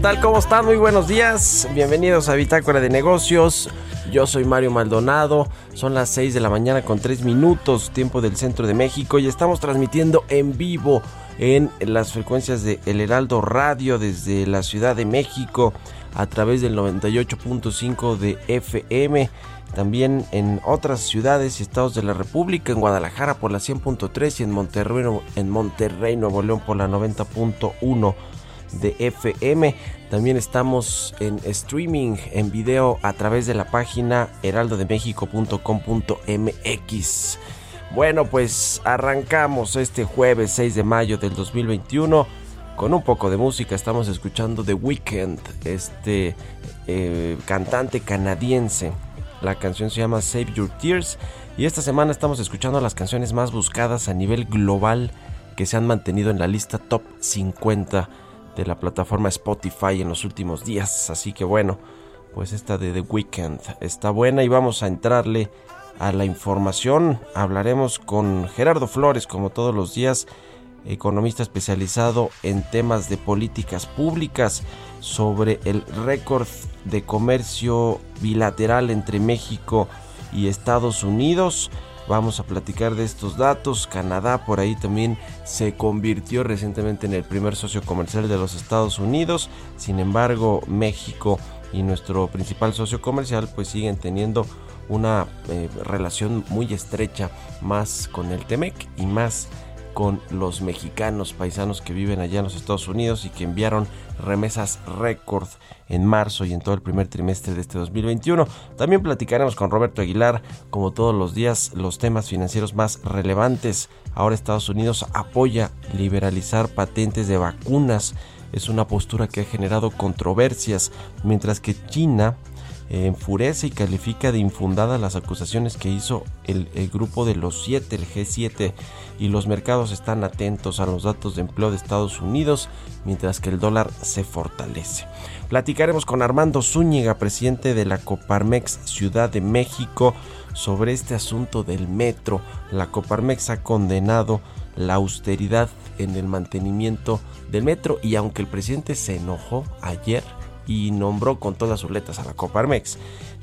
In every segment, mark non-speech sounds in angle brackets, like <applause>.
Tal? ¿Cómo están? Muy buenos días. Bienvenidos a Bitácora de Negocios. Yo soy Mario Maldonado. Son las 6 de la mañana con 3 minutos, tiempo del centro de México. Y estamos transmitiendo en vivo en las frecuencias de El Heraldo Radio desde la Ciudad de México a través del 98.5 de FM. También en otras ciudades y estados de la República, en Guadalajara por la 100.3 y en Monterrey, en Monterrey, Nuevo León por la 90.1 de FM. También estamos en streaming, en video a través de la página heraldodemexico.com.mx. Bueno, pues arrancamos este jueves 6 de mayo del 2021 con un poco de música. Estamos escuchando The Weeknd, este eh, cantante canadiense. La canción se llama Save Your Tears y esta semana estamos escuchando las canciones más buscadas a nivel global que se han mantenido en la lista top 50 de la plataforma Spotify en los últimos días. Así que bueno, pues esta de The Weeknd está buena y vamos a entrarle a la información. Hablaremos con Gerardo Flores, como todos los días, economista especializado en temas de políticas públicas, sobre el récord de comercio bilateral entre México y Estados Unidos. Vamos a platicar de estos datos. Canadá por ahí también se convirtió recientemente en el primer socio comercial de los Estados Unidos. Sin embargo, México y nuestro principal socio comercial pues siguen teniendo una eh, relación muy estrecha más con el Temec y más con los mexicanos paisanos que viven allá en los Estados Unidos y que enviaron remesas récord en marzo y en todo el primer trimestre de este 2021. También platicaremos con Roberto Aguilar, como todos los días, los temas financieros más relevantes. Ahora Estados Unidos apoya liberalizar patentes de vacunas. Es una postura que ha generado controversias, mientras que China enfurece y califica de infundadas las acusaciones que hizo el, grupo de los siete, el G7, y los mercados están atentos a los datos de empleo de Estados Unidos, mientras que el dólar se fortalece. Platicaremos con Armando Zúñiga, presidente de la Coparmex Ciudad de México, sobre este asunto del metro. La Coparmex ha condenado la austeridad en el mantenimiento del metro y aunque el presidente se enojó ayer, y nombró con todas sus letras a la Coparmex,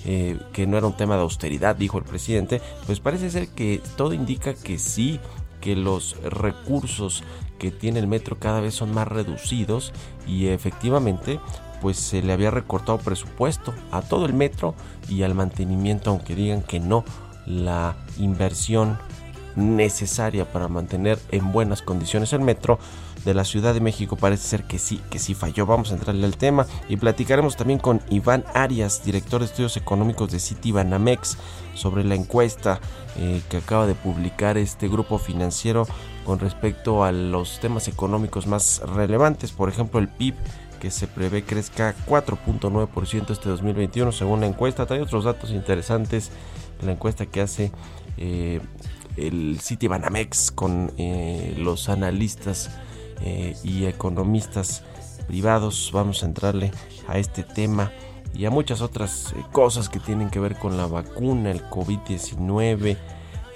eh, que no era un tema de austeridad, dijo el presidente, pues parece ser que todo indica que sí, que los recursos que tiene el metro cada vez son más reducidos y efectivamente pues se le había recortado presupuesto a todo el metro y al mantenimiento, aunque digan que no, la inversión necesaria para mantener en buenas condiciones el metro de la Ciudad de México parece ser que sí, que sí falló. Vamos a entrarle al tema y platicaremos también con Iván Arias, director de estudios económicos de City Banamex, sobre la encuesta eh, que acaba de publicar este grupo financiero con respecto a los temas económicos más relevantes, por ejemplo el PIB que se prevé crezca 4.9% este 2021 según la encuesta. Hay otros datos interesantes la encuesta que hace eh, el City Banamex con eh, los analistas eh, y economistas privados. Vamos a entrarle a este tema y a muchas otras eh, cosas que tienen que ver con la vacuna, el COVID-19,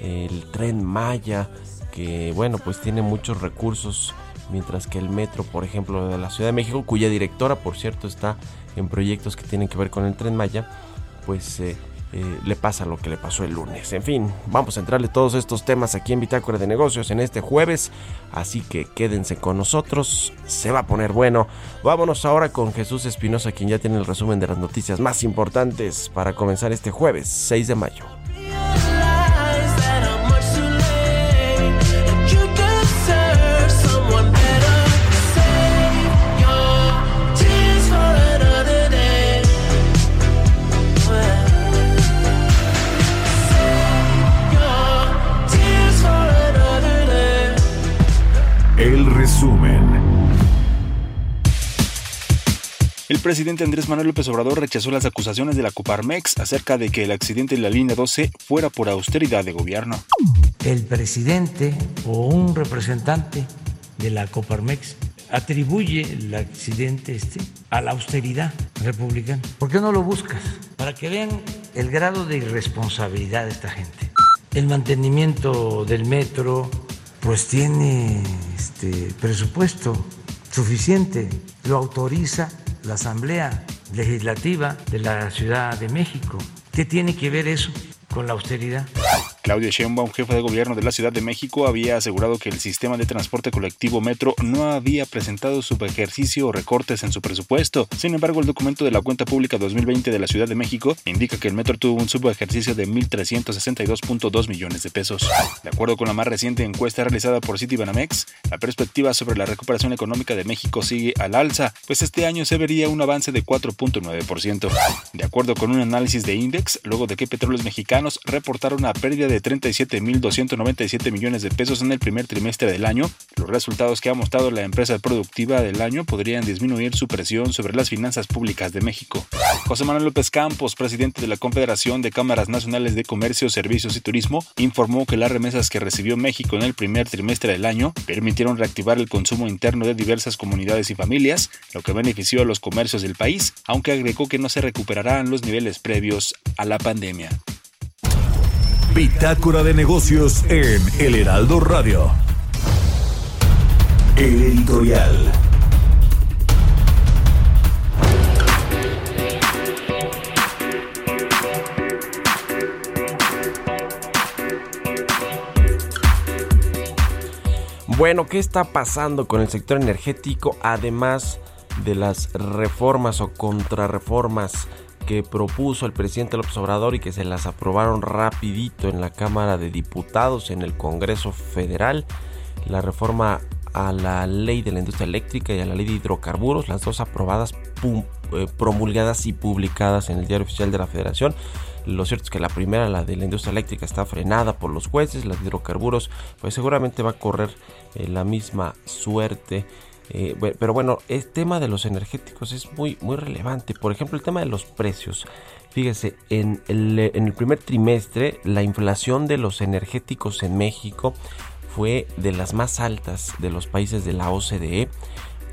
el tren Maya, que bueno, pues tiene muchos recursos, mientras que el metro, por ejemplo, de la Ciudad de México, cuya directora, por cierto, está en proyectos que tienen que ver con el tren Maya, pues eh, eh, le pasa lo que le pasó el lunes. En fin, vamos a entrarle todos estos temas aquí en Bitácora de Negocios en este jueves, así que quédense con nosotros, se va a poner bueno. Vámonos ahora con Jesús Espinosa, quien ya tiene el resumen de las noticias más importantes para comenzar este jueves 6 de mayo. El presidente Andrés Manuel López Obrador rechazó las acusaciones de la Coparmex acerca de que el accidente en la línea 12 fuera por austeridad de gobierno. El presidente o un representante de la Coparmex atribuye el accidente este a la austeridad republicana. ¿Por qué no lo buscas? Para que vean el grado de irresponsabilidad de esta gente. El mantenimiento del metro, pues tiene este presupuesto suficiente, lo autoriza la Asamblea Legislativa de la Ciudad de México. ¿Qué tiene que ver eso con la austeridad? Claudia Sheinbaum, jefe de gobierno de la Ciudad de México, había asegurado que el sistema de transporte colectivo Metro no había presentado subejercicio o recortes en su presupuesto. Sin embargo, el documento de la cuenta pública 2020 de la Ciudad de México indica que el Metro tuvo un subejercicio de 1.362.2 millones de pesos. De acuerdo con la más reciente encuesta realizada por Citibanamex, la perspectiva sobre la recuperación económica de México sigue al alza, pues este año se vería un avance de 4.9%. De acuerdo con un análisis de Index, luego de que petróleos mexicanos reportaron una pérdida de 37.297 millones de pesos en el primer trimestre del año, los resultados que ha mostrado la empresa productiva del año podrían disminuir su presión sobre las finanzas públicas de México. José Manuel López Campos, presidente de la Confederación de Cámaras Nacionales de Comercio, Servicios y Turismo, informó que las remesas que recibió México en el primer trimestre del año permitieron reactivar el consumo interno de diversas comunidades y familias, lo que benefició a los comercios del país, aunque agregó que no se recuperarán los niveles previos a la pandemia. Bitácora de negocios en El Heraldo Radio. El editorial. Bueno, ¿qué está pasando con el sector energético además de las reformas o contrarreformas que propuso el presidente López Obrador y que se las aprobaron rapidito en la Cámara de Diputados en el Congreso Federal. La reforma a la ley de la industria eléctrica y a la ley de hidrocarburos, las dos aprobadas, eh, promulgadas y publicadas en el diario oficial de la Federación. Lo cierto es que la primera, la de la industria eléctrica, está frenada por los jueces, la hidrocarburos, pues seguramente va a correr eh, la misma suerte. Eh, pero bueno, el tema de los energéticos es muy, muy relevante. Por ejemplo, el tema de los precios. Fíjese, en el, en el primer trimestre la inflación de los energéticos en México fue de las más altas de los países de la OCDE.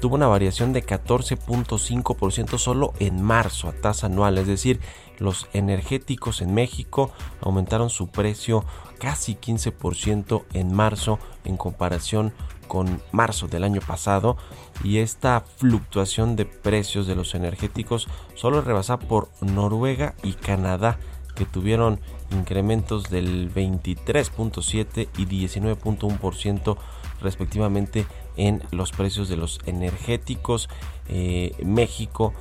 Tuvo una variación de 14.5% solo en marzo a tasa anual, es decir, los energéticos en México aumentaron su precio casi 15% en marzo en comparación con marzo del año pasado y esta fluctuación de precios de los energéticos solo rebasa por Noruega y Canadá que tuvieron incrementos del 23.7 y 19.1% respectivamente en los precios de los energéticos. Eh, México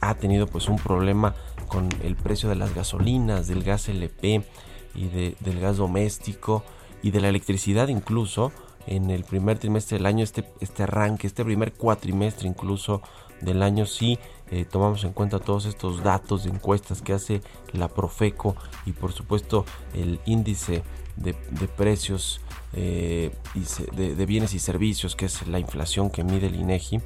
ha tenido pues un problema con el precio de las gasolinas, del gas LP y del gas doméstico y de la electricidad incluso en el primer trimestre del año, este, este arranque, este primer cuatrimestre incluso del año, sí eh, tomamos en cuenta todos estos datos de encuestas que hace la Profeco y por supuesto el índice de, precios eh, de, bienes y servicios, que es la inflación que mide el INEGI,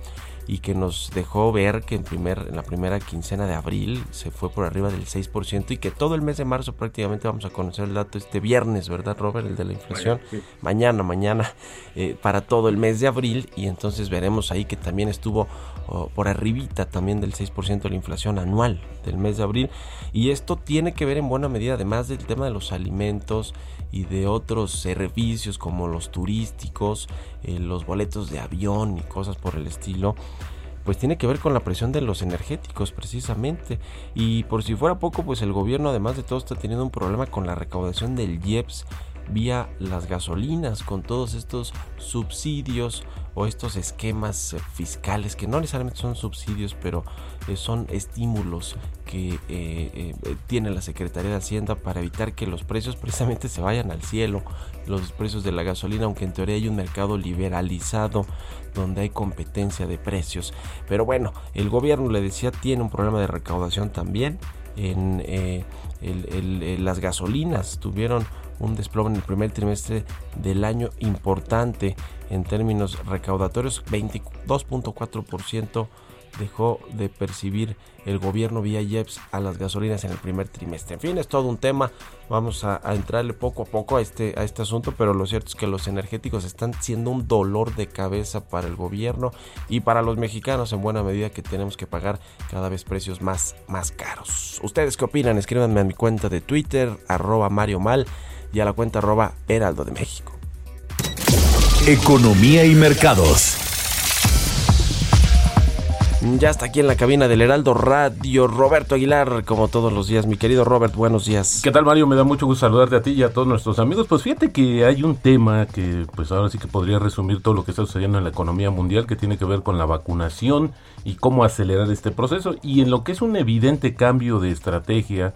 y que nos dejó ver que en, primer, en la primera quincena de abril se fue por arriba del 6% y que todo el mes de marzo prácticamente vamos a conocer el dato este viernes, ¿verdad Robert? El de la inflación. Mañana, mañana, eh, para todo el mes de abril y entonces veremos ahí que también estuvo oh, por arribita también del 6% de la inflación anual del mes de abril y esto tiene que ver en buena medida además del tema de los alimentos y de otros servicios como los turísticos, eh, los boletos de avión y cosas por el estilo, pues tiene que ver con la presión de los energéticos precisamente. Y por si fuera poco, pues el gobierno además de todo está teniendo un problema con la recaudación del IEPS vía las gasolinas, con todos estos subsidios o estos esquemas eh, fiscales que no necesariamente son subsidios, pero eh, son estímulos que eh, tiene la Secretaría de Hacienda para evitar que los precios precisamente se vayan al cielo, los precios de la gasolina, aunque en teoría hay un mercado liberalizado donde hay competencia de precios. Pero bueno, el gobierno le decía tiene un problema de recaudación también. En las gasolinas tuvieron un desplome en el primer trimestre del año importante en términos recaudatorios, 22.4% dejó de percibir el gobierno vía IEPS a las gasolinas en el primer trimestre. En fin, es todo un tema. Vamos a, entrarle poco a poco a este, a este asunto, pero lo cierto es que los energéticos están siendo un dolor de cabeza para el gobierno y para los mexicanos en buena medida que tenemos que pagar cada vez precios más, más caros. ¿Ustedes qué opinan? Escríbanme a mi cuenta de Twitter, arroba Mario Mal y a la cuenta arroba Heraldo de México. Economía y mercados. Ya está aquí en la cabina del Heraldo Radio, Roberto Aguilar, como todos los días. Mi querido Robert, buenos días. ¿Qué tal, Mario? Me da mucho gusto saludarte a ti y a todos nuestros amigos. Pues fíjate que hay un tema que, pues ahora sí que podría resumir todo lo que está sucediendo en la economía mundial, que tiene que ver con la vacunación y cómo acelerar este proceso. Y en lo que es un evidente cambio de estrategia,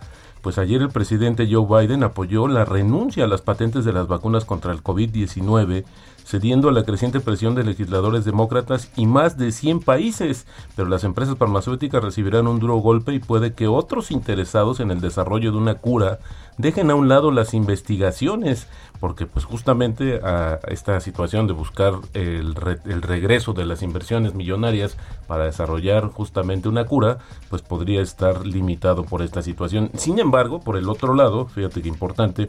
pues ayer el presidente Joe Biden apoyó la renuncia a las patentes de las vacunas contra el COVID-19 cediendo a la creciente presión de legisladores demócratas y más de 100 países, pero las empresas farmacéuticas recibirán un duro golpe y puede que otros interesados en el desarrollo de una cura dejen a un lado las investigaciones, porque pues justamente a esta situación de buscar el, el, regreso de las inversiones millonarias para desarrollar justamente una cura, pues podría estar limitado por esta situación. Sin embargo, por el otro lado, fíjate que importante,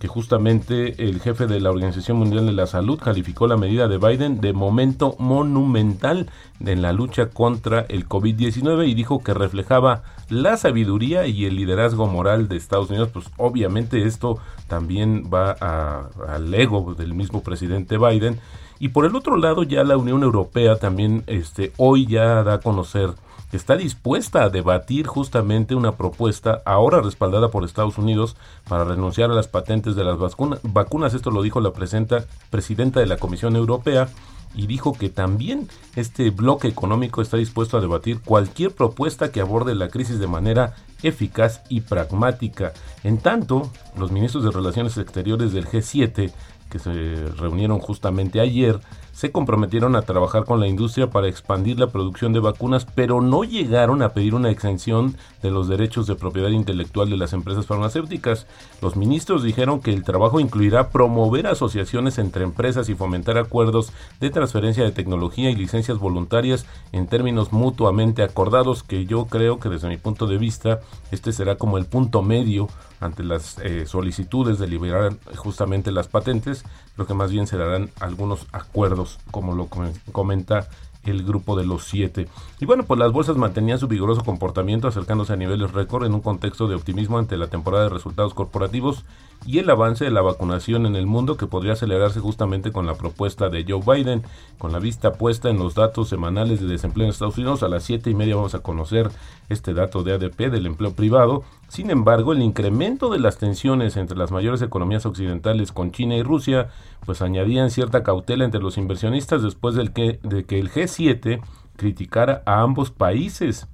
que justamente el jefe de la Organización Mundial de la Salud calificó la medida de Biden de momento monumental en la lucha contra el COVID-19 y dijo que reflejaba la sabiduría y el liderazgo moral de Estados Unidos. Pues obviamente esto también va al ego del mismo presidente Biden. Y por el otro lado ya la Unión Europea también este, hoy ya da a conocer está dispuesta a debatir justamente una propuesta ahora respaldada por Estados Unidos para renunciar a las patentes de las vacunas. Esto lo dijo la presidenta de la Comisión Europea y dijo que también este bloque económico está dispuesto a debatir cualquier propuesta que aborde la crisis de manera eficaz y pragmática. En tanto, los ministros de Relaciones Exteriores del G7, que se reunieron justamente ayer, se comprometieron a trabajar con la industria para expandir la producción de vacunas, pero no llegaron a pedir una exención de los derechos de propiedad intelectual de las empresas farmacéuticas. Los ministros dijeron que el trabajo incluirá promover asociaciones entre empresas y fomentar acuerdos de transferencia de tecnología y licencias voluntarias en términos mutuamente acordados, que yo creo que desde mi punto de vista este será como el punto medio ante las eh, solicitudes de liberar justamente las patentes, lo que más bien se darán algunos acuerdos, como lo comenta el grupo de los siete. Y bueno, pues las bolsas mantenían su vigoroso comportamiento acercándose a niveles récord en un contexto de optimismo ante la temporada de resultados corporativos y el avance de la vacunación en el mundo que podría acelerarse justamente con la propuesta de Joe Biden, con la vista puesta en los datos semanales de desempleo en Estados Unidos. A las siete y media vamos a conocer este dato de ADP del empleo privado. Sin embargo, el incremento de las tensiones entre las mayores economías occidentales con China y Rusia, pues añadían cierta cautela entre los inversionistas después del que, de que el G7 criticara a ambos países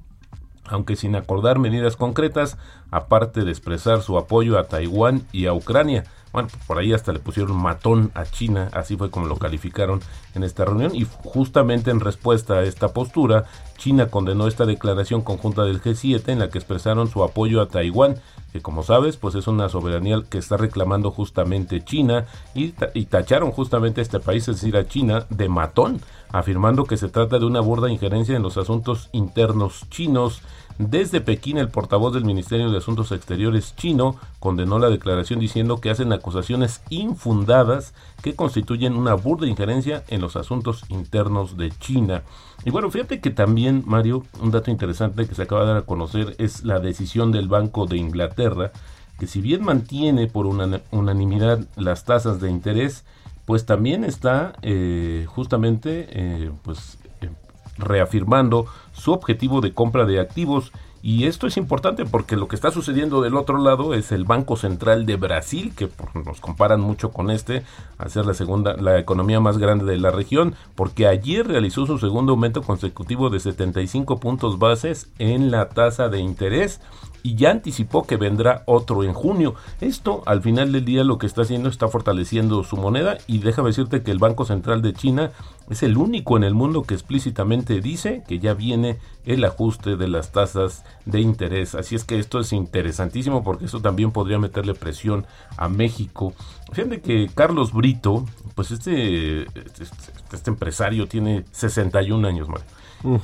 aunque sin acordar medidas concretas, aparte de expresar su apoyo a Taiwán y a Ucrania. Bueno, por ahí hasta le pusieron matón a China, así fue como lo calificaron en esta reunión. Y justamente en respuesta a esta postura, China condenó esta declaración conjunta del G7 en la que expresaron su apoyo a Taiwán que como sabes, pues es una soberanía que está reclamando justamente China y, y tacharon justamente a este país, es decir, a China, de matón, afirmando que se trata de una burda injerencia en los asuntos internos chinos desde Pekín, el portavoz del Ministerio de Asuntos Exteriores chino condenó la declaración diciendo que hacen acusaciones infundadas que constituyen una burda injerencia en los asuntos internos de China. Y bueno, fíjate que también, Mario, un dato interesante que se acaba de dar a conocer es la decisión del Banco de Inglaterra, que si bien mantiene por una unanimidad las tasas de interés, pues también está eh, justamente eh, pues reafirmando su objetivo de compra de activos. Y esto es importante porque lo que está sucediendo del otro lado es el Banco Central de Brasil, que nos comparan mucho con este, a ser la segunda, la economía más grande de la región, porque ayer realizó su segundo aumento consecutivo de 75 puntos bases en la tasa de interés y ya anticipó que vendrá otro en junio. Esto al final del día lo que está haciendo está fortaleciendo su moneda y déjame decirte que el Banco Central de China es el único en el mundo que explícitamente dice que ya viene el ajuste de las tasas de interés. Así es que esto es interesantísimo porque eso también podría meterle presión a México. Fíjate que Carlos Brito, pues este, este, este empresario tiene 61 años, Mario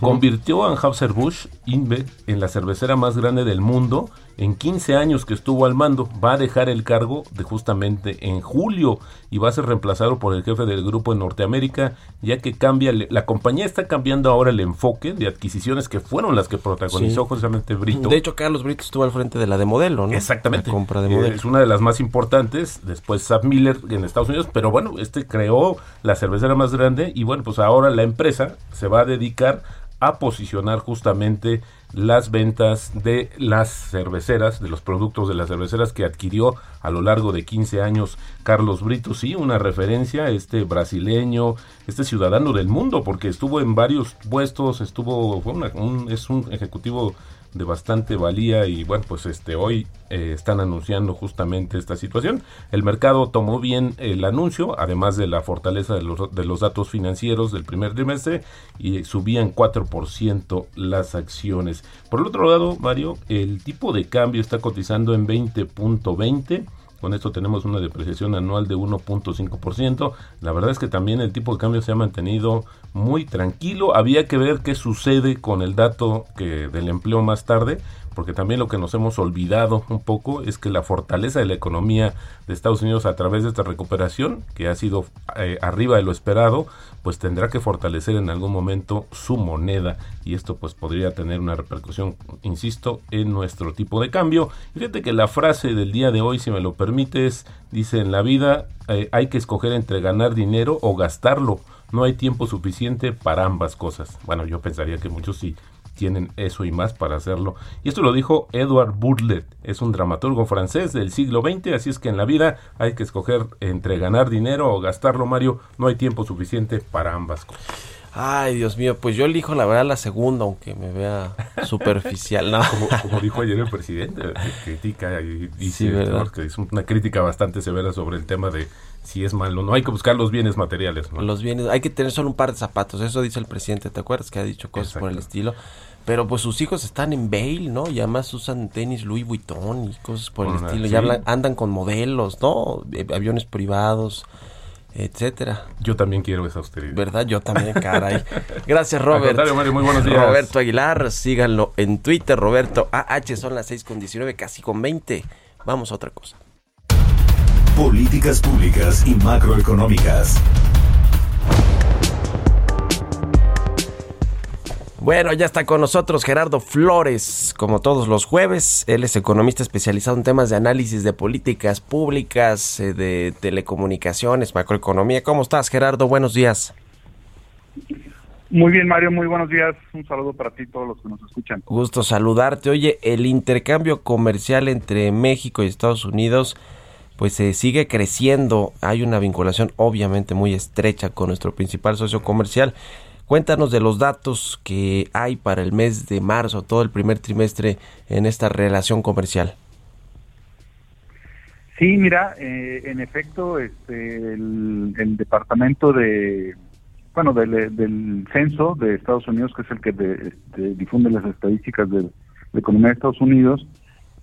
Convirtió a Anheuser-Busch InBev en la cervecera más grande del mundo en 15 años que estuvo al mando. Va a dejar el cargo de justamente en julio y va a ser reemplazado por el jefe del grupo en Norteamérica, ya que cambia, la compañía está cambiando ahora el enfoque de adquisiciones que fueron las que protagonizó justamente Brito. De hecho, Carlos Brito estuvo al frente de la de modelo, ¿no? Exactamente. compra de modelo. Es una de las más importantes, después Sam Miller en Estados Unidos, pero bueno, este creó la cervecera más grande y bueno, pues ahora la empresa se va a dedicar a posicionar justamente las ventas de las cerveceras, de los productos de las cerveceras que adquirió a lo largo de 15 años Carlos Brito, sí, una referencia, este brasileño, este ciudadano del mundo, porque estuvo en varios puestos, estuvo, fue un, es un ejecutivo de bastante valía y bueno, pues este hoy eh, están anunciando justamente esta situación. El mercado tomó bien el anuncio, además de la fortaleza de los, de los datos financieros del primer trimestre y subían 4% las acciones. Por el otro lado, Mario, el tipo de cambio está cotizando en 20.20 con esto tenemos una depreciación anual de 1.5%. La verdad es que también el tipo de cambio se ha mantenido muy tranquilo. Había que ver qué sucede con el dato que del empleo más tarde, porque también lo que nos hemos olvidado un poco es que la fortaleza de la economía de Estados Unidos a través de esta recuperación, que ha sido eh, arriba de lo esperado, pues tendrá que fortalecer en algún momento su moneda y esto pues podría tener una repercusión, insisto, en nuestro tipo de cambio. fíjate que la frase del día de hoy, si me lo permites, dice en la vida eh, hay que escoger entre ganar dinero o gastarlo. No hay tiempo suficiente para ambas cosas. Bueno, yo pensaría que muchos sí tienen eso y más para hacerlo. Y esto lo dijo Edward Bourlet, es un dramaturgo francés del siglo XX, así es que en la vida hay que escoger entre ganar dinero o gastarlo, Mario, no hay tiempo suficiente para ambas cosas. Ay, Dios mío, pues yo elijo la verdad la segunda, aunque me vea <laughs> superficial. No. Como, dijo ayer el presidente, critica y dice que es una crítica bastante severa sobre el tema de si es malo. No hay que buscar los bienes materiales. Los bienes, hay que tener solo un par de zapatos. Eso dice el presidente. ¿Te acuerdas que ha dicho cosas por el estilo? Pero pues sus hijos están en Bale, ¿no? Y además usan tenis Louis Vuitton y cosas por el estilo. Ya andan con modelos, ¿no? Eh, aviones privados etcétera. Yo también quiero esa austeridad. ¿Verdad? Yo también, <laughs> caray. Gracias, Robert. Mario, muy buenos días. Roberto Aguilar, síganlo en Twitter, Roberto AH, son las 6 con 19, casi con 20. Vamos a otra cosa. Políticas públicas y macroeconómicas. Bueno, ya está con nosotros Gerardo Flores, como todos los jueves. Él es economista especializado en temas de análisis de políticas públicas, eh, de telecomunicaciones, macroeconomía. ¿Cómo estás, Gerardo? Buenos días. Muy bien, Mario, muy buenos días. Un saludo para ti y todos los que nos escuchan. Gusto saludarte. Oye, el intercambio comercial entre México y Estados Unidos pues se sigue creciendo. Hay una vinculación obviamente muy estrecha con nuestro principal socio comercial. Cuéntanos de los datos que hay para el mes de marzo, todo el primer trimestre en esta relación comercial. Sí, mira, eh, en efecto, este, el, departamento de, bueno, del, censo de Estados Unidos, que es el que este, difunde las estadísticas de la economía de Estados Unidos,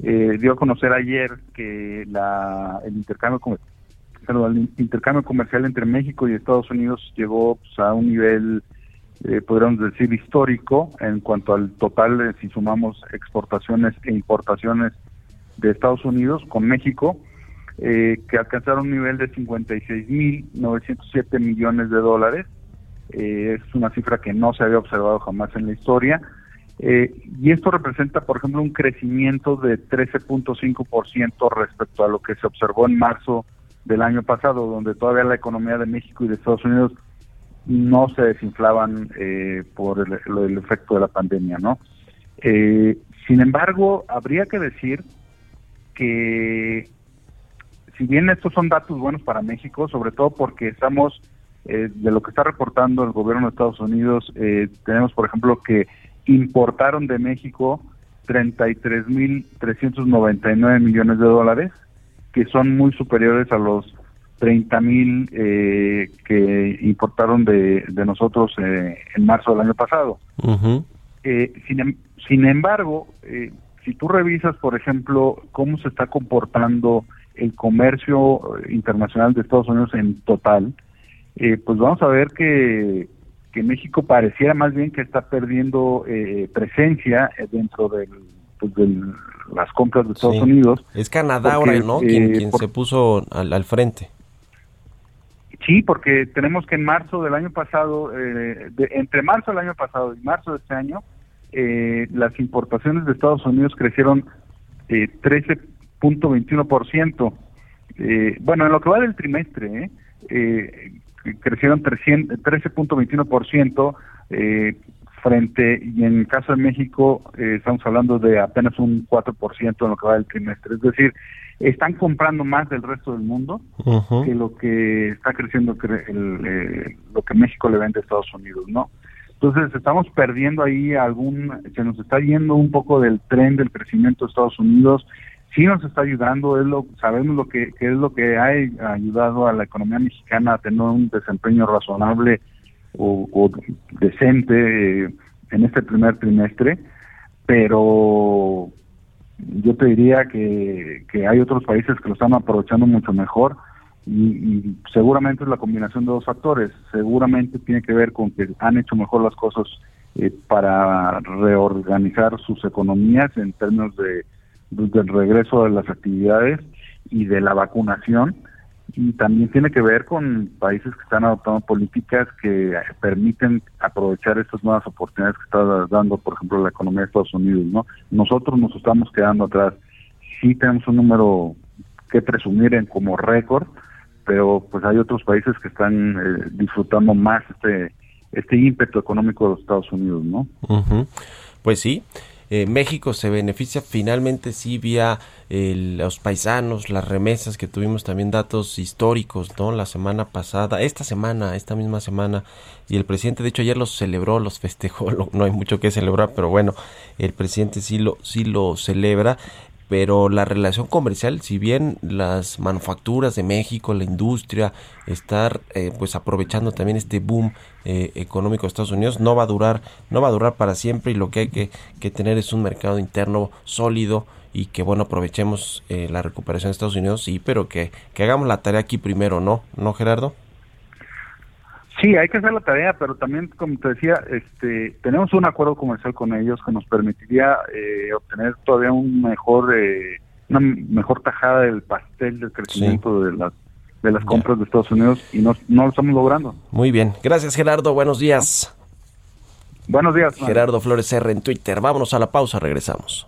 eh, dio a conocer ayer que la, el intercambio el intercambio comercial entre México y Estados Unidos llegó pues, a un nivel, eh, podríamos decir, histórico en cuanto al total, si sumamos exportaciones e importaciones de Estados Unidos con México, eh, que alcanzaron un nivel de 56.907 millones de dólares. Eh, es una cifra que no se había observado jamás en la historia. Eh, y esto representa, por ejemplo, un crecimiento de 13.5% respecto a lo que se observó en marzo del año pasado, donde todavía la economía de México y de Estados Unidos no se desinflaban eh, por el, efecto de la pandemia, ¿no? Eh, sin embargo, habría que decir que si bien estos son datos buenos para México, sobre todo porque estamos, eh, de lo que está reportando el gobierno de Estados Unidos, tenemos, por ejemplo, que importaron de México 33.399 millones de dólares, que son muy superiores a los 30 mil eh, que importaron de, de nosotros eh, en marzo del año pasado. Eh, sin, em, sin, embargo, si tú revisas, por ejemplo, cómo se está comportando el comercio internacional de Estados Unidos en total, pues vamos a ver que, que México pareciera más bien que está perdiendo presencia dentro del pues, de las compras de Estados Unidos. Es Canadá ahora, ¿no? Quien, eh, se puso al, frente. Sí, porque tenemos que en marzo del año pasado, eh, entre marzo del año pasado y marzo de este año, eh, las importaciones de Estados Unidos crecieron eh, 13.21%. Eh, bueno, en lo que va del trimestre, eh, crecieron 13.21%, eh, frente, y en el caso de México eh, estamos hablando de apenas un 4% en lo que va del trimestre. Es decir, están comprando más del resto del mundo que lo que está creciendo el, eh, lo que México le vende a Estados Unidos, ¿no? Entonces estamos perdiendo ahí algún, se nos está yendo un poco del tren del crecimiento de Estados Unidos, sí nos está ayudando, es lo, sabemos lo que, que es lo que ha ayudado a la economía mexicana a tener un desempeño razonable o, decente eh, en este primer trimestre, pero yo te diría que, que hay otros países que lo están aprovechando mucho mejor y, seguramente es la combinación de dos factores. Seguramente tiene que ver con que han hecho mejor las cosas eh, para reorganizar sus economías en términos de, del regreso de las actividades y de la vacunación y también tiene que ver con países que están adoptando políticas que permiten aprovechar estas nuevas oportunidades que está dando, por ejemplo, la economía de Estados Unidos, ¿no? Nosotros nos estamos quedando atrás. Sí tenemos un número que presumir en como récord, pero pues hay otros países que están eh, disfrutando más este este ímpetu económico de los Estados Unidos, ¿no? Pues sí. Eh, México se beneficia finalmente sí vía los paisanos, las remesas que tuvimos también datos históricos, ¿no? La semana pasada, esta semana, esta misma semana, y el presidente de hecho ayer los celebró, los festejó, <laughs> no hay mucho que celebrar, pero bueno, el presidente sí lo, sí lo celebra pero la relación comercial, si bien las manufacturas de México, la industria, estar eh, pues aprovechando también este boom eh, económico de Estados Unidos, no va a durar, no va a durar para siempre y lo que hay que, que tener es un mercado interno sólido y que bueno aprovechemos eh, la recuperación de Estados Unidos, sí, pero que, que hagamos la tarea aquí primero, ¿no? ¿No, Gerardo? Sí, hay que hacer la tarea, pero también, como te decía, este, tenemos un acuerdo comercial con ellos que nos permitiría eh, obtener todavía un mejor, eh, una mejor tajada del pastel del crecimiento de las de las compras de Estados Unidos y no, no lo estamos logrando. Muy bien, gracias Gerardo, buenos días. Buenos días. Gerardo Flores R en Twitter. Vámonos a la pausa, regresamos.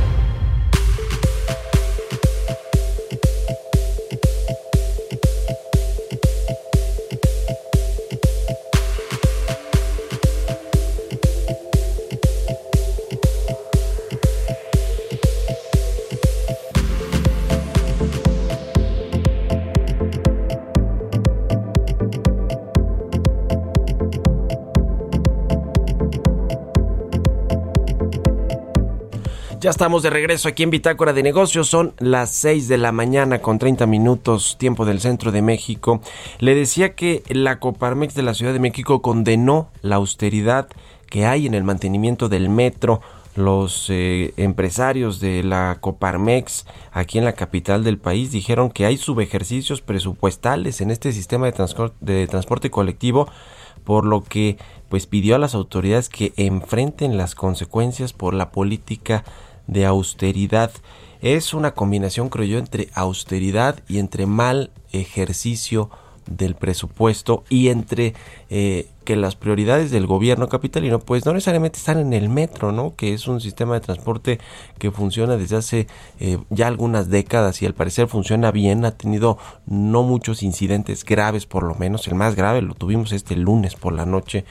Estamos de regreso aquí en Bitácora de Negocios. Son las 6 de la mañana con 30 minutos, tiempo del centro de México. Le decía que la Coparmex de la Ciudad de México condenó la austeridad que hay en el mantenimiento del metro. Los eh, empresarios de la Coparmex aquí en la capital del país dijeron que hay subejercicios presupuestales en este sistema de, de transporte colectivo, por lo que pues pidió a las autoridades que enfrenten las consecuencias por la política de austeridad. Es una combinación, creo yo, entre austeridad y entre mal ejercicio del presupuesto y entre eh, que las prioridades del gobierno capitalino pues no necesariamente están en el metro, ¿no? Que es un sistema de transporte que funciona desde hace eh, ya algunas décadas y al parecer funciona bien, ha tenido no muchos incidentes graves por lo menos, el más grave lo tuvimos este lunes por la noche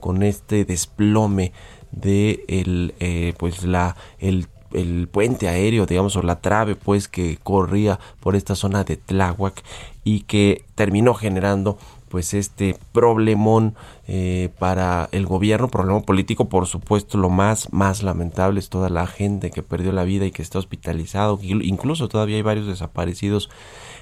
con este desplome de el, eh, pues la el el puente aéreo, digamos, o la trave, pues, que corría por esta zona de Tláhuac y que terminó generando pues este problemón eh, para el gobierno, problema político, por supuesto, lo más, más lamentable es toda la gente que perdió la vida y que está hospitalizado, incluso todavía hay varios desaparecidos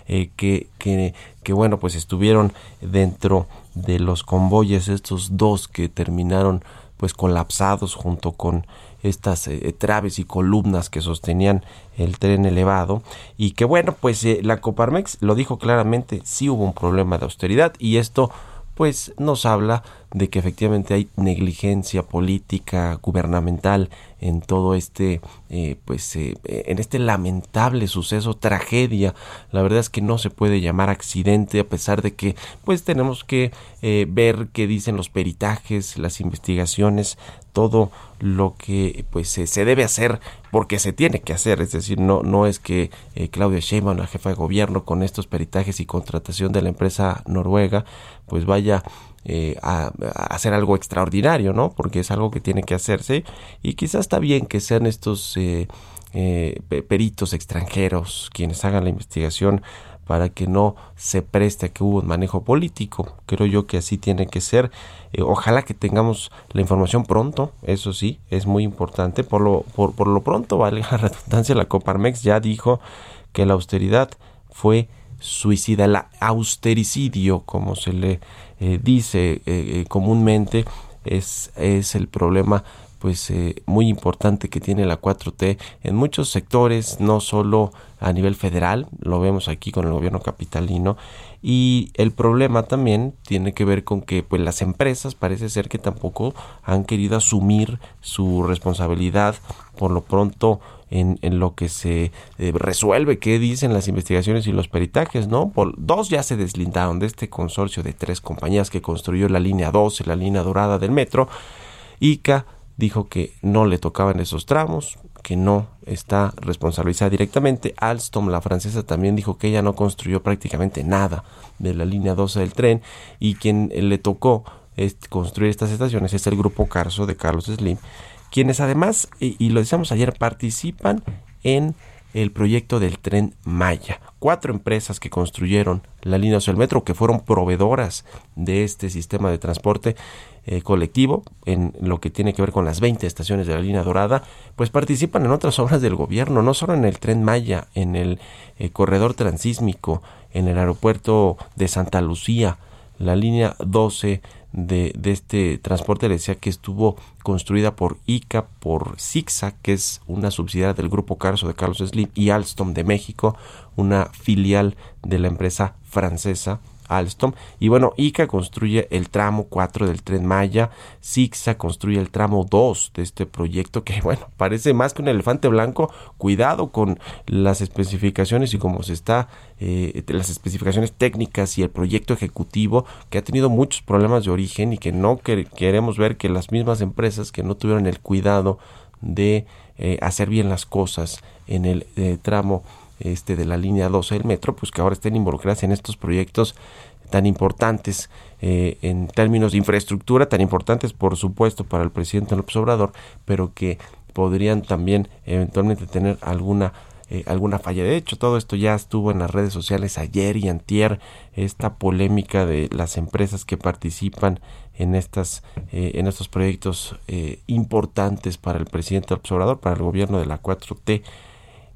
eh, que, que, que, bueno, pues estuvieron dentro de los convoyes, estos dos que terminaron pues colapsados junto con estas eh, traves y columnas que sostenían el tren elevado. Y que bueno pues eh, la Coparmex lo dijo claramente sí hubo un problema de austeridad y esto pues nos habla de que efectivamente hay negligencia política gubernamental en todo este eh, pues eh, en este lamentable suceso tragedia la verdad es que no se puede llamar accidente a pesar de que pues tenemos que eh, ver qué dicen los peritajes las investigaciones todo lo que pues se debe hacer porque se tiene que hacer. Es decir no no es que Claudia Sheinbaum la jefa de gobierno con estos peritajes y contratación de la empresa noruega pues vaya eh, a, hacer algo extraordinario, ¿no? Porque es algo que tiene que hacerse y quizás está bien que sean estos eh, eh, peritos extranjeros quienes hagan la investigación para que no se preste a que hubo un manejo político. Creo yo que así tiene que ser. ojalá que tengamos la información pronto, eso sí, es muy importante. Por lo, por, por lo pronto, <laughs> vale la redundancia, la Coparmex ya dijo que la austeridad fue suicida, el austericidio, como se le eh, dice eh, eh, comúnmente, es, es el problema pues muy importante que tiene la 4T en muchos sectores, no solo a nivel federal, lo vemos aquí con el gobierno capitalino, y el problema también tiene que ver con que pues las empresas parece ser que tampoco han querido asumir su responsabilidad, por lo pronto en, lo que se eh, resuelve qué dicen las investigaciones y los peritajes, ¿no? Por, dos ya se deslindaron de este consorcio de tres compañías que construyó la línea 12, la línea dorada del metro. ICA dijo que no le tocaban esos tramos, que no está responsabilizada directamente. Alstom, la francesa, también dijo que ella no construyó prácticamente nada de la línea 12 del tren y quien le tocó construir estas estaciones es el grupo Carso de Carlos Slim quienes además, y, lo decíamos ayer, participan en el proyecto del tren Maya. Cuatro empresas que construyeron la línea del metro, que fueron proveedoras de este sistema de transporte eh, colectivo, en lo que tiene que ver con las 20 estaciones de la línea dorada, pues participan en otras <laughs> obras del gobierno, no solo en el tren Maya, en el eh, corredor transísmico, en el aeropuerto de Santa Lucía, la línea 12 de, de, este transporte le decía que estuvo construida por ICA, por Sixa, que es una subsidiaria del grupo Carso de Carlos Slim, y Alstom de México, una filial de la empresa francesa Alstom. Y bueno, ICA construye el tramo 4 del tren Maya, Sixa construye el tramo 2 de este proyecto que <laughs> bueno, parece más que un elefante blanco. Cuidado con las especificaciones y cómo se está, eh, las especificaciones técnicas y el proyecto ejecutivo que ha tenido muchos problemas de origen y que no queremos ver que las mismas empresas que no tuvieron el cuidado de eh, hacer bien las cosas en el eh, tramo este de la línea 12 del metro, pues que ahora estén involucradas en estos proyectos tan importantes eh, en términos de infraestructura, tan importantes por supuesto para el presidente López Obrador, pero que podrían también eventualmente tener alguna eh, alguna falla. De hecho, todo esto ya estuvo en las redes sociales ayer y antier, esta polémica de las empresas que participan en estas eh, en estos proyectos importantes para el presidente observador, para el gobierno de la 4T.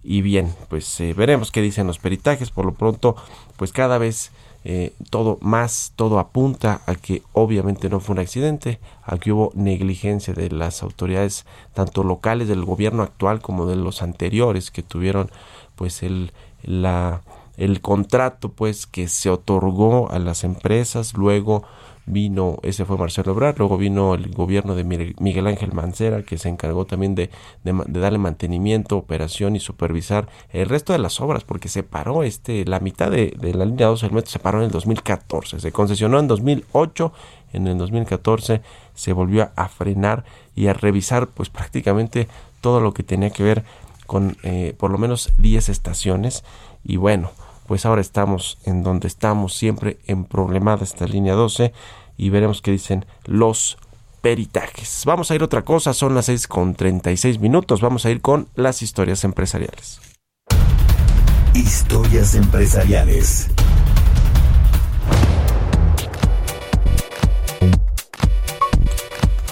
Y bien, pues veremos qué dicen los peritajes. Por lo pronto, pues cada vez eh, todo más, todo apunta a que obviamente no fue un accidente, a que hubo negligencia de las autoridades tanto locales del gobierno actual como de los anteriores que tuvieron pues el la el contrato pues que se otorgó a las empresas luego vino, ese fue Marcelo Ebrard, luego vino el gobierno de Miguel Ángel Mancera, que se encargó también de, darle mantenimiento, operación y supervisar el resto de las obras, porque se paró este, la mitad de, la línea 2 del metro se paró en el 2014, se concesionó en 2008, en el 2014 se volvió a frenar y a revisar pues prácticamente todo lo que tenía que ver con eh, por lo menos 10 estaciones. Y bueno, pues ahora estamos en donde estamos, siempre en problemada esta línea 12 y veremos qué dicen los peritajes. Vamos a ir a otra cosa, son las 6 con 36 minutos, vamos a ir con las historias empresariales. Historias empresariales.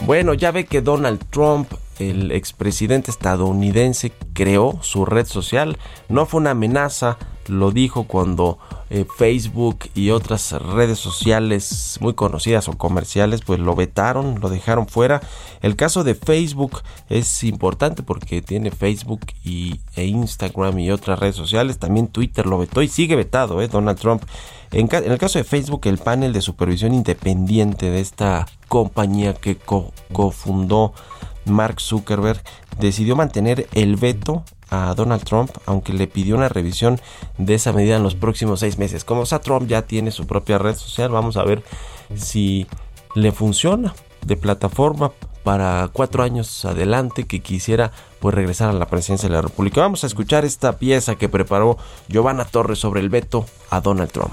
Bueno, ya ve que Donald Trump el expresidente estadounidense creó su red social. No fue una amenaza, lo dijo cuando eh, Facebook y otras redes sociales muy conocidas o comerciales pues lo vetaron, lo dejaron fuera. El caso de Facebook es importante porque tiene Facebook y, e Instagram y otras redes sociales. También Twitter lo vetó y sigue vetado, ¿eh? Donald Trump. En, el caso de Facebook, el panel de supervisión independiente de esta compañía que cofundó Mark Zuckerberg decidió mantener el veto a Donald Trump, aunque le pidió una revisión de esa medida en los próximos seis meses. Como sea, Trump ya tiene su propia red social, vamos a ver si le funciona de plataforma para cuatro años adelante que quisiera pues regresar a la presidencia de la República. Vamos a escuchar esta pieza que preparó Giovanna Torres sobre el veto a Donald Trump.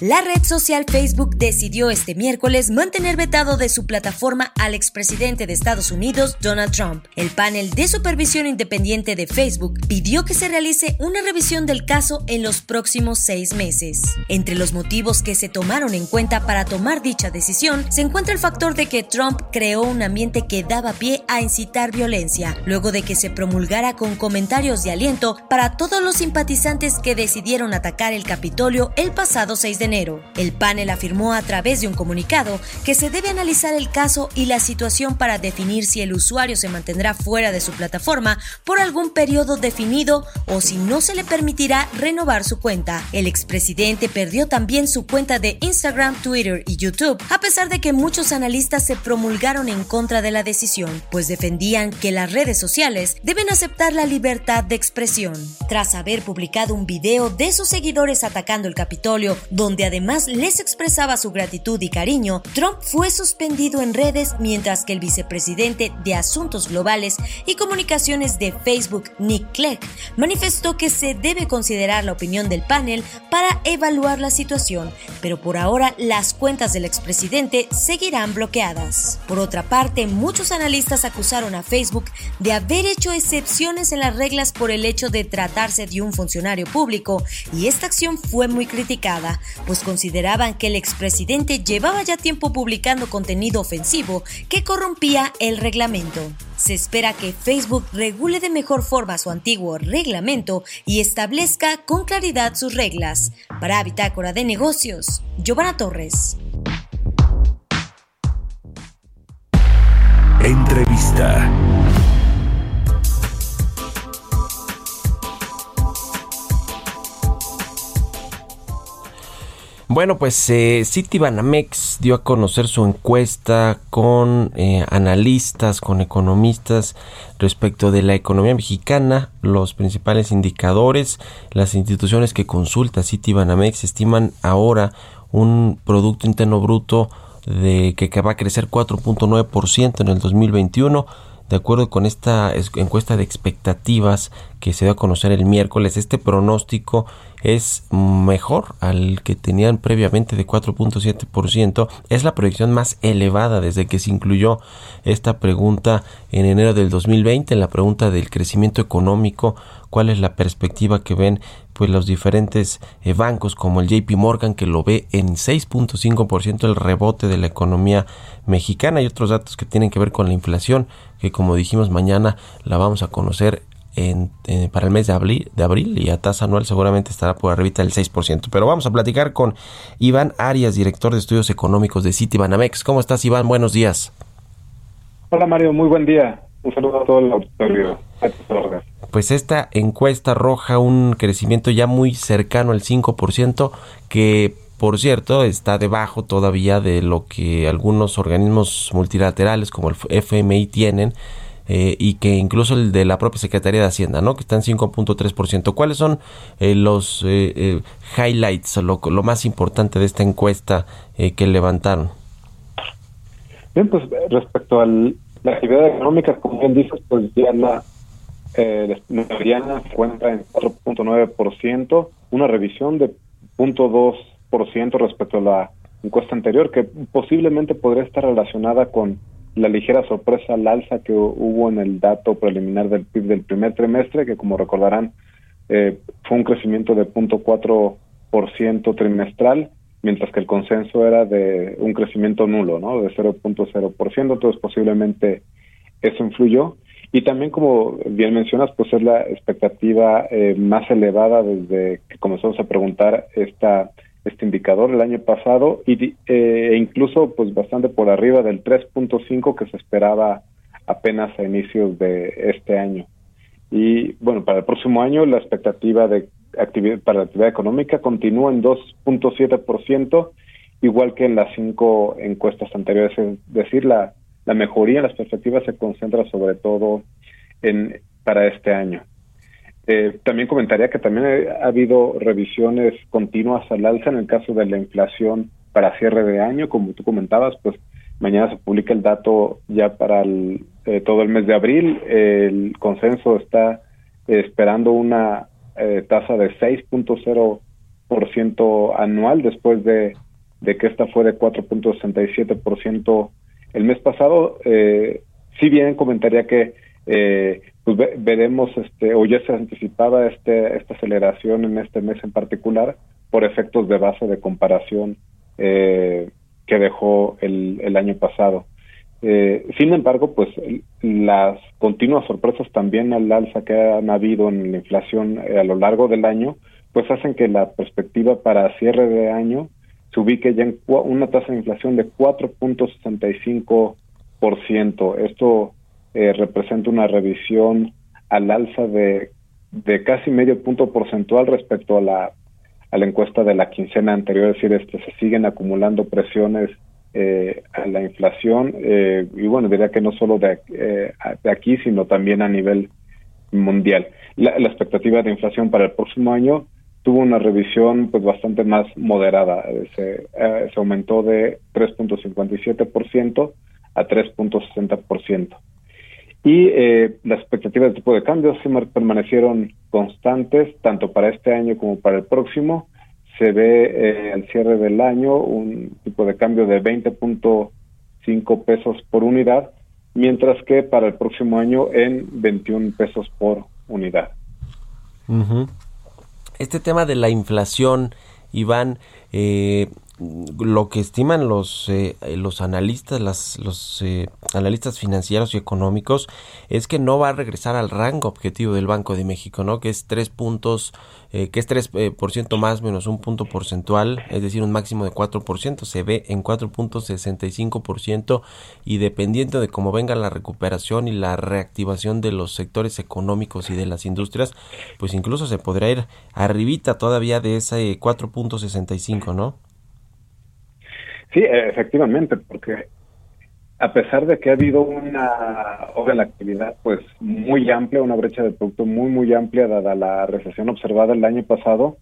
La red social Facebook decidió este miércoles mantener vetado de su plataforma al expresidente de Estados Unidos, Donald Trump. El panel de supervisión independiente de Facebook pidió que se realice una revisión del caso en los próximos seis meses. Entre los motivos que se tomaron en cuenta para tomar dicha decisión se encuentra el factor de que Trump creó un ambiente que daba pie a incitar violencia, luego de que se promulgara con comentarios de aliento para todos los simpatizantes que decidieron atacar el Capitolio el pasado 6 de el panel afirmó a través de un comunicado que se debe analizar el caso y la situación para definir si el usuario se mantendrá fuera de su plataforma por algún periodo definido o si no se le permitirá renovar su cuenta. El expresidente perdió también su cuenta de Instagram, Twitter y YouTube, a pesar de que muchos analistas se promulgaron en contra de la decisión, pues defendían que las redes sociales deben aceptar la libertad de expresión. Tras haber publicado un video de sus seguidores atacando el Capitolio, donde además les expresaba su gratitud y cariño, Trump fue suspendido en redes mientras que el vicepresidente de Asuntos Globales y Comunicaciones de Facebook, Nick Clegg, manifestó que se debe considerar la opinión del panel para evaluar la situación, pero por ahora las cuentas del expresidente seguirán bloqueadas. Por otra parte, muchos analistas acusaron a Facebook de haber hecho excepciones en las reglas por el hecho de tratarse de un funcionario público y esta acción fue muy criticada, pues consideraban que el expresidente llevaba ya tiempo publicando contenido ofensivo que corrompía el reglamento. Se espera que Facebook regule de mejor forma su antiguo reglamento y establezca con claridad sus reglas. Para Bitácora de Negocios, Giovanna Torres. Entrevista. Bueno, pues eh, Citibanamex dio a conocer su encuesta con eh, analistas, con economistas respecto de la economía mexicana, los principales indicadores, las instituciones que consulta Citibanamex estiman ahora un Producto Interno Bruto de que va a crecer 4.9% en el 2021 de acuerdo con esta encuesta de expectativas que se dio a conocer el miércoles, este pronóstico es mejor al que tenían previamente de 4.7%. Es la proyección más elevada desde que se incluyó esta pregunta en enero del 2020, en la pregunta del crecimiento económico, cuál es la perspectiva que ven pues los diferentes eh, bancos como el JP Morgan que lo ve en 6.5% el rebote de la economía mexicana y otros datos que tienen que ver con la inflación que como dijimos mañana la vamos a conocer en, para el mes de abril, de abril y a tasa anual seguramente estará por arriba del 6%. Pero vamos a platicar con Iván Arias, director de estudios económicos de Citibanamex. ¿Cómo estás, Iván? Buenos días. Hola, Mario. Muy buen día. Un saludo a todo el auditorio. Pues esta encuesta arroja un crecimiento ya muy cercano al 5%, que por cierto está debajo todavía de lo que algunos organismos multilaterales como el FMI tienen eh, y que incluso el de la propia Secretaría de Hacienda, ¿no? Que está en 5.3%. ¿Cuáles son eh, los eh, highlights, lo, lo más importante de esta encuesta que levantaron? Bien, pues respecto a la actividad económica, como bien dices, pues ya la, la mediana cuenta en 4.9%, una revisión de 0.2% respecto a la encuesta anterior, que posiblemente podría estar relacionada con la ligera sorpresa al alza que hubo en el dato preliminar del PIB del primer trimestre, que como recordarán eh, fue un crecimiento de 0.4% trimestral, mientras que el consenso era de un crecimiento nulo, ¿no? De 0.0%, entonces posiblemente eso influyó. Y también, como bien mencionas, pues es la expectativa eh, más elevada desde que comenzamos a preguntar esta este indicador el año pasado y, eh, e incluso pues bastante por arriba del 3.5 que se esperaba apenas a inicios de este año. Y bueno, para el próximo año la expectativa de actividad para la actividad económica continúa en 2.7%, igual que en las cinco encuestas anteriores, es decir, la, la mejoría en las perspectivas se concentra sobre todo en para este año. Eh, también comentaría que también ha habido revisiones continuas al alza en el caso de la inflación para cierre de año, como tú comentabas, pues mañana se publica el dato ya para eh, todo el mes de abril. el consenso está esperando una eh, tasa de 6.0% anual después de, de, que esta fue de 4.67% el mes pasado. si bien comentaría que eh, pues veremos este o ya se anticipaba este esta aceleración en este mes en particular por efectos de base de comparación eh, que dejó el, el año pasado. Eh, sin embargo, pues las continuas sorpresas también al alza que han habido en la inflación eh, a lo largo del año, pues hacen que la perspectiva para cierre de año se ubique ya en una tasa de inflación de 4.65%. Esto eh, representa una revisión al alza de, de casi medio punto porcentual respecto a la, a la encuesta de la quincena anterior, es decir, este, se siguen acumulando presiones eh, a la inflación eh, y bueno, diría que no solo de, eh, de aquí, sino también a nivel mundial. La, la, expectativa de inflación para el próximo año tuvo una revisión pues bastante más moderada, se, se aumentó de 3.57% a 3.60% y eh, las expectativas de tipo de cambio sí permanecieron constantes tanto para este año como para el próximo. Se ve eh, al cierre del año un tipo de cambio de 20.5 pesos por unidad, mientras que para el próximo año en 21 pesos por unidad. Este tema de la inflación, Iván, eh, lo que estiman los eh, los analistas las, los eh, analistas financieros y económicos es que no va a regresar al rango objetivo del Banco de México no que es tres puntos eh, que es tres por ciento más menos un punto porcentual es decir un máximo de 4% se ve en 4.65% y dependiendo de cómo venga la recuperación y la reactivación de los sectores económicos y de las industrias pues incluso se podrá ir arribita todavía de ese 4.65 no Sí, efectivamente, porque a pesar de que ha habido una obra la actividad pues muy amplia, una brecha de producto muy muy amplia dada la recesión observada el año pasado,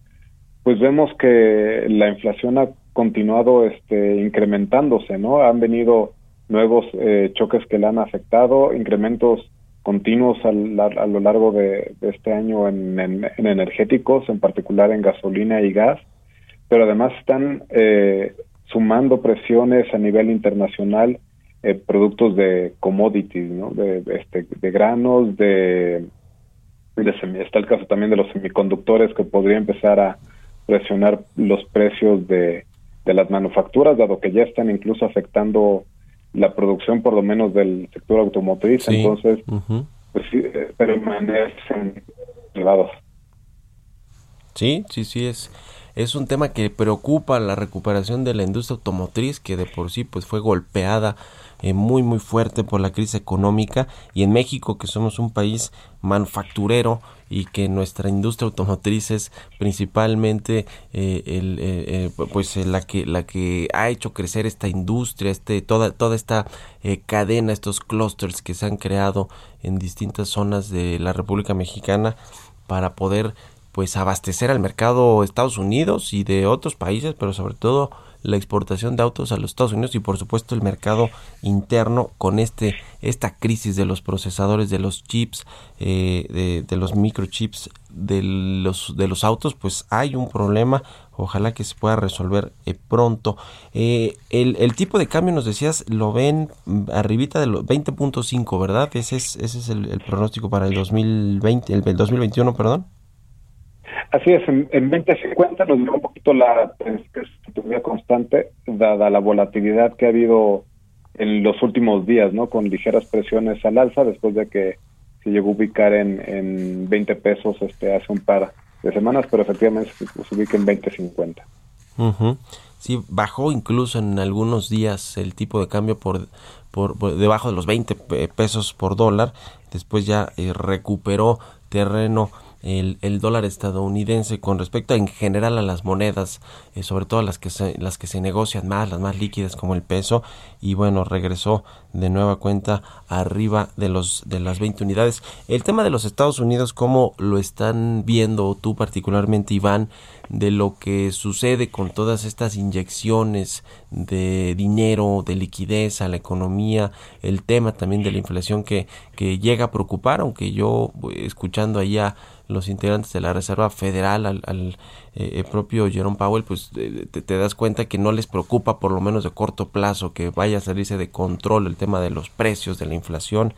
pues vemos que la inflación ha continuado este incrementándose, ¿no? Han venido nuevos eh, choques que le han afectado, incrementos continuos a lo largo de, este año en, energéticos, en particular en gasolina y gas, pero además están eh, sumando presiones a nivel internacional eh, productos de commodities, ¿no? de, este, de granos, de, de está el caso también de los semiconductores que podría empezar a presionar los precios de, de las manufacturas, dado que ya están incluso afectando la producción por lo menos del sector automotriz, entonces pues sí, eh, permanecen elevados. Sí, sí, sí, es, es un tema que preocupa la recuperación de la industria automotriz, que de por sí pues fue golpeada eh, muy muy fuerte por la crisis económica. Y en México que somos un país manufacturero y que nuestra industria automotriz es principalmente eh, el, eh, pues la que la que ha hecho crecer esta industria este toda toda esta cadena estos clusters que se han creado en distintas zonas de la República Mexicana para poder pues abastecer al mercado de Estados Unidos y de otros países pero sobre todo la exportación de autos a los Estados Unidos y por supuesto el mercado interno con este esta crisis de los procesadores de los chips eh, de, los microchips de los de los autos pues hay un problema. Ojalá que se pueda resolver eh, pronto. Eh, el, tipo de cambio nos decías lo ven arribita de los 20.5 verdad ese es ese es el, pronóstico para el 2020 el, el 2021 perdón Así es, en, en 2050 nos dio un poquito la tensión constante, dada la volatilidad que ha habido en los últimos días, ¿no? Con ligeras presiones al alza, después de que se llegó a ubicar en, en 20 pesos este hace un par de semanas, pero efectivamente se, ubica en 2050. Sí, bajó incluso en algunos días el tipo de cambio por, por, debajo de los 20 pesos por dólar, después ya eh, recuperó terreno el, el, dólar estadounidense con respecto en general a las monedas, eh, sobre todo las que, se, las que se negocian más, las más líquidas como el peso, y bueno, regresó de nueva cuenta arriba de, los, de las 20 unidades. El tema de los Estados Unidos, ¿cómo lo están viendo tú particularmente, Iván, de lo que sucede con todas estas inyecciones de dinero, de liquidez a la economía, el tema también de la inflación que, que llega a preocupar, aunque yo escuchando allá los integrantes de la Reserva Federal, al, al eh, propio Jerome Powell, pues eh, te, das cuenta que no les preocupa por lo menos de corto plazo que vaya a salirse de control el tema de los precios, de la inflación.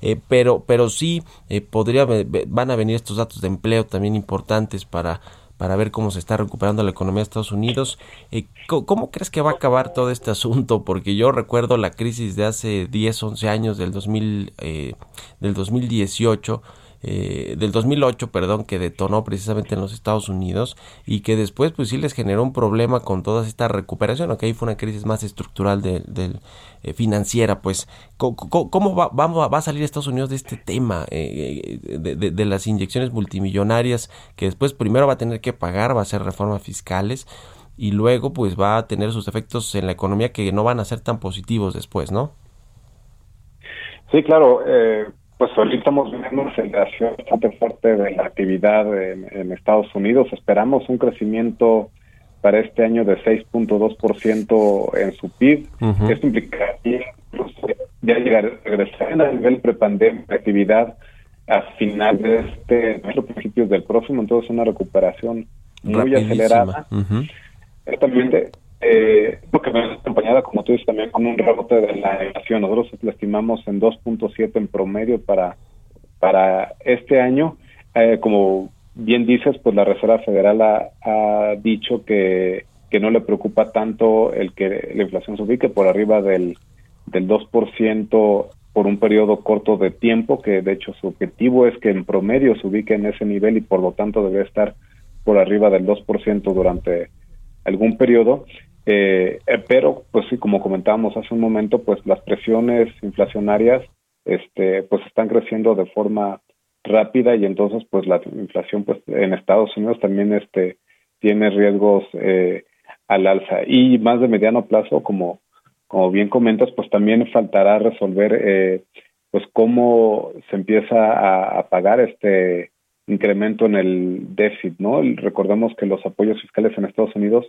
Eh, pero, pero sí podría, van a venir estos datos de empleo también importantes para para ver cómo se está recuperando la economía de Estados Unidos. ¿Cómo crees que va a acabar todo este asunto? Porque yo recuerdo la crisis de hace 10, 11 años del, 2000, del 2018 eh, del 2008, perdón, que detonó precisamente en los Estados Unidos y que después pues sí les generó un problema con toda esta recuperación, aunque ahí fue una crisis más estructural de, eh, financiera, pues ¿cómo, va, va, a salir Estados Unidos de este tema eh, de, de, las inyecciones multimillonarias que después primero va a tener que pagar, va a hacer reformas fiscales y luego pues va a tener sus efectos en la economía que no van a ser tan positivos después, ¿no? Sí, claro. Eh, pues ahorita estamos viendo una aceleración bastante fuerte de la actividad en, Estados Unidos. Esperamos un crecimiento para este año de 6.2% en su PIB. Esto implicaría ya llegar regresar a nivel prepandemia de actividad a final de este mes, principios del próximo, entonces una recuperación muy acelerada. Exactamente eh, porque me acompañada, como tú dices, también con un rebote de la inflación. Nosotros la estimamos en 2.7 en promedio para, para este año. Eh, como bien dices, pues la Reserva Federal ha, dicho que, que no le preocupa tanto el que la inflación se ubique por arriba del, del 2% por un periodo corto de tiempo, que de hecho su objetivo es que en promedio se ubique en ese nivel y por lo tanto debe estar por arriba del 2% durante algún periodo. Eh, eh, pero, pues sí, como comentábamos hace un momento, pues las presiones inflacionarias este, pues están creciendo de forma rápida y entonces pues la inflación pues en Estados Unidos también este tiene riesgos eh, al alza. Y más de mediano plazo como como bien comentas pues también faltará resolver eh, pues cómo se empieza a, a, pagar este incremento en el déficit no recordemos que los apoyos fiscales en Estados Unidos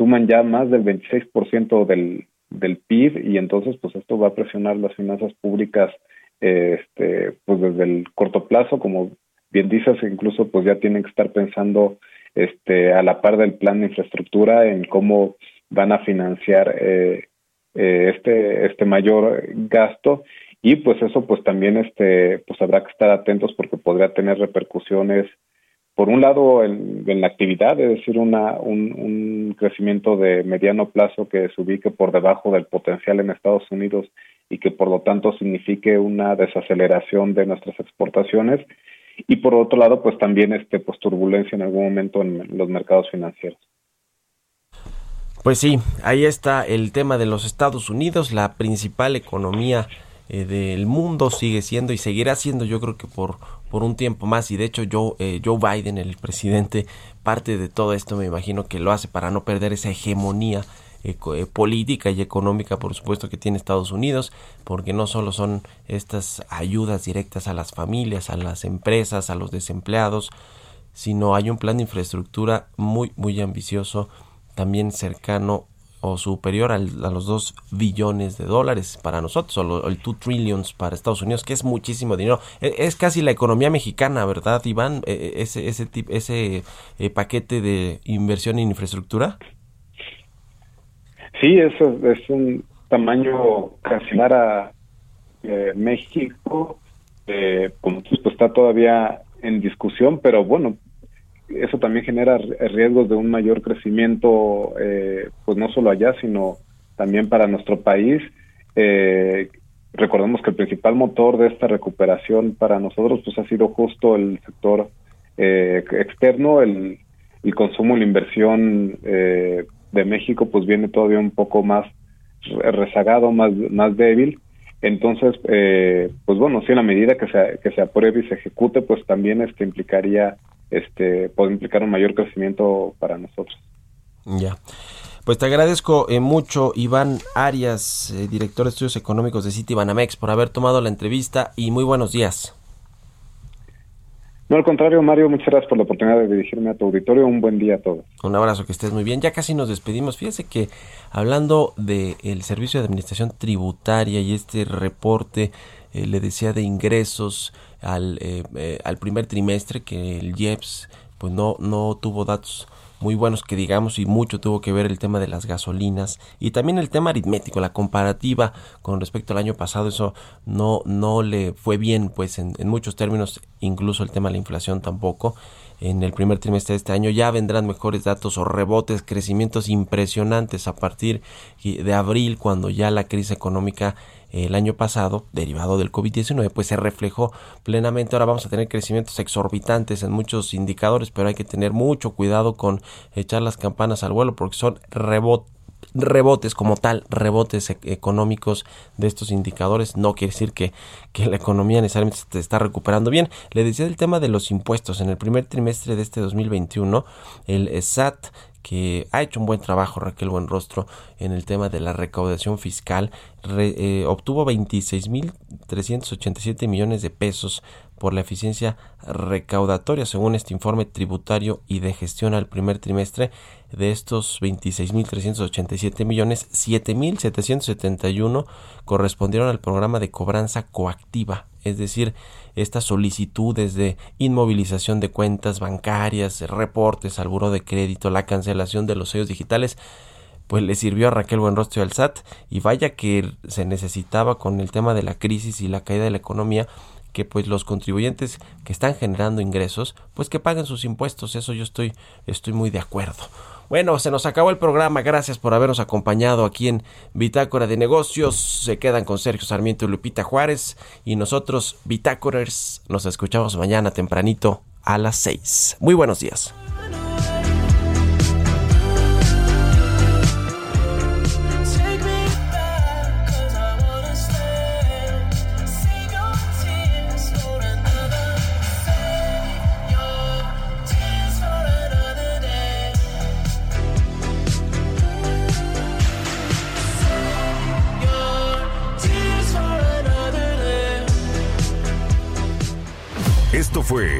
suman ya más del 26% del, del PIB y entonces pues esto va a presionar las finanzas públicas este pues desde el corto plazo como bien dices incluso pues ya tienen que estar pensando este a la par del plan de infraestructura en cómo van a financiar eh, eh, este este mayor gasto. Y pues eso pues también este pues habrá que estar atentos porque podría tener repercusiones por un lado en, la actividad, es decir, una, un, crecimiento de mediano plazo que se ubique por debajo del potencial en Estados Unidos y que por lo tanto signifique una desaceleración de nuestras exportaciones y por otro lado pues también este pues turbulencia en algún momento en los mercados financieros. Pues sí, ahí está el tema de los Estados Unidos, la principal economía eh, del mundo sigue siendo y seguirá siendo yo creo que por, por un tiempo más. Y de hecho Joe, eh, Joe Biden, el presidente, parte de todo esto me imagino que lo hace para no perder esa hegemonía eh, política y económica por supuesto que tiene Estados Unidos porque no solo son estas ayudas directas a las familias, a las empresas, a los desempleados, sino hay un plan de infraestructura muy muy ambicioso también cercano o superior a los 2 billones de dólares para nosotros, o el 2 trillions para Estados Unidos, que es muchísimo dinero. E, es, casi la economía mexicana, ¿verdad, Iván? E, e, ese, ese, ese eh, paquete de inversión en infraestructura. Sí, eso es un tamaño casi a eh, México. Eh, como pues está todavía en discusión, pero bueno, eso también genera riesgos de un mayor crecimiento, eh, pues no solo allá, sino también para nuestro país. Eh, recordemos que el principal motor de esta recuperación para nosotros pues ha sido justo el sector eh, externo, el, el, consumo y la inversión eh, de México pues viene todavía un poco más rezagado, más, más débil. Entonces, eh, pues bueno, si en la medida que se, que se apruebe y se ejecute, pues también este implicaría este, puede implicar un mayor crecimiento para nosotros. Ya. Pues te agradezco eh, mucho, Iván Arias, eh, director de estudios económicos de City Banamex, por haber tomado la entrevista y muy buenos días. No, al contrario, Mario, muchas gracias por la oportunidad de dirigirme a tu auditorio. Un buen día a todos. Un abrazo, que estés muy bien. Ya casi nos despedimos. Fíjese que hablando del Servicio de Administración Tributaria y este reporte, eh, le decía de ingresos, al, eh, eh, al primer trimestre que el IEPS pues no, no tuvo datos muy buenos que digamos y mucho tuvo que ver el tema de las gasolinas y también el tema aritmético, la comparativa con respecto al año pasado, eso no, no le fue bien pues en, en muchos términos, incluso el tema de la inflación tampoco. En el primer trimestre de este año ya vendrán mejores datos o rebotes, crecimientos impresionantes a partir de abril cuando ya la crisis económica el año pasado, derivado del COVID-19, pues se reflejó plenamente. Ahora vamos a tener crecimientos exorbitantes en muchos indicadores, pero hay que tener mucho cuidado con echar las campanas al vuelo porque son rebotes como tal, rebotes e-, económicos de estos indicadores, no quiere decir que, que, la economía necesariamente se está recuperando bien. Le decía el tema de los impuestos. En el primer trimestre de este 2021, el SAT que ha hecho un buen trabajo Raquel Buenrostro en el tema de la recaudación fiscal. Eh, obtuvo 26.387 millones de pesos por la eficiencia recaudatoria, según este informe tributario y de gestión al primer trimestre. De estos 26.387 millones, 7.771 correspondieron al programa de cobranza coactiva, es decir, estas solicitudes de inmovilización de cuentas bancarias, reportes al buro de crédito, la cancelación de los sellos digitales, pues le sirvió a Raquel Buenrostro al SAT y vaya que se necesitaba con el tema de la crisis y la caída de la economía que pues los contribuyentes que están generando ingresos, pues que paguen sus impuestos, eso yo estoy estoy muy de acuerdo. Bueno, se nos acabó el programa, gracias por habernos acompañado aquí en Bitácora de Negocios. Se quedan con Sergio Sarmiento y Lupita Juárez y nosotros Bitácorers nos escuchamos mañana tempranito a las 6. Muy buenos días.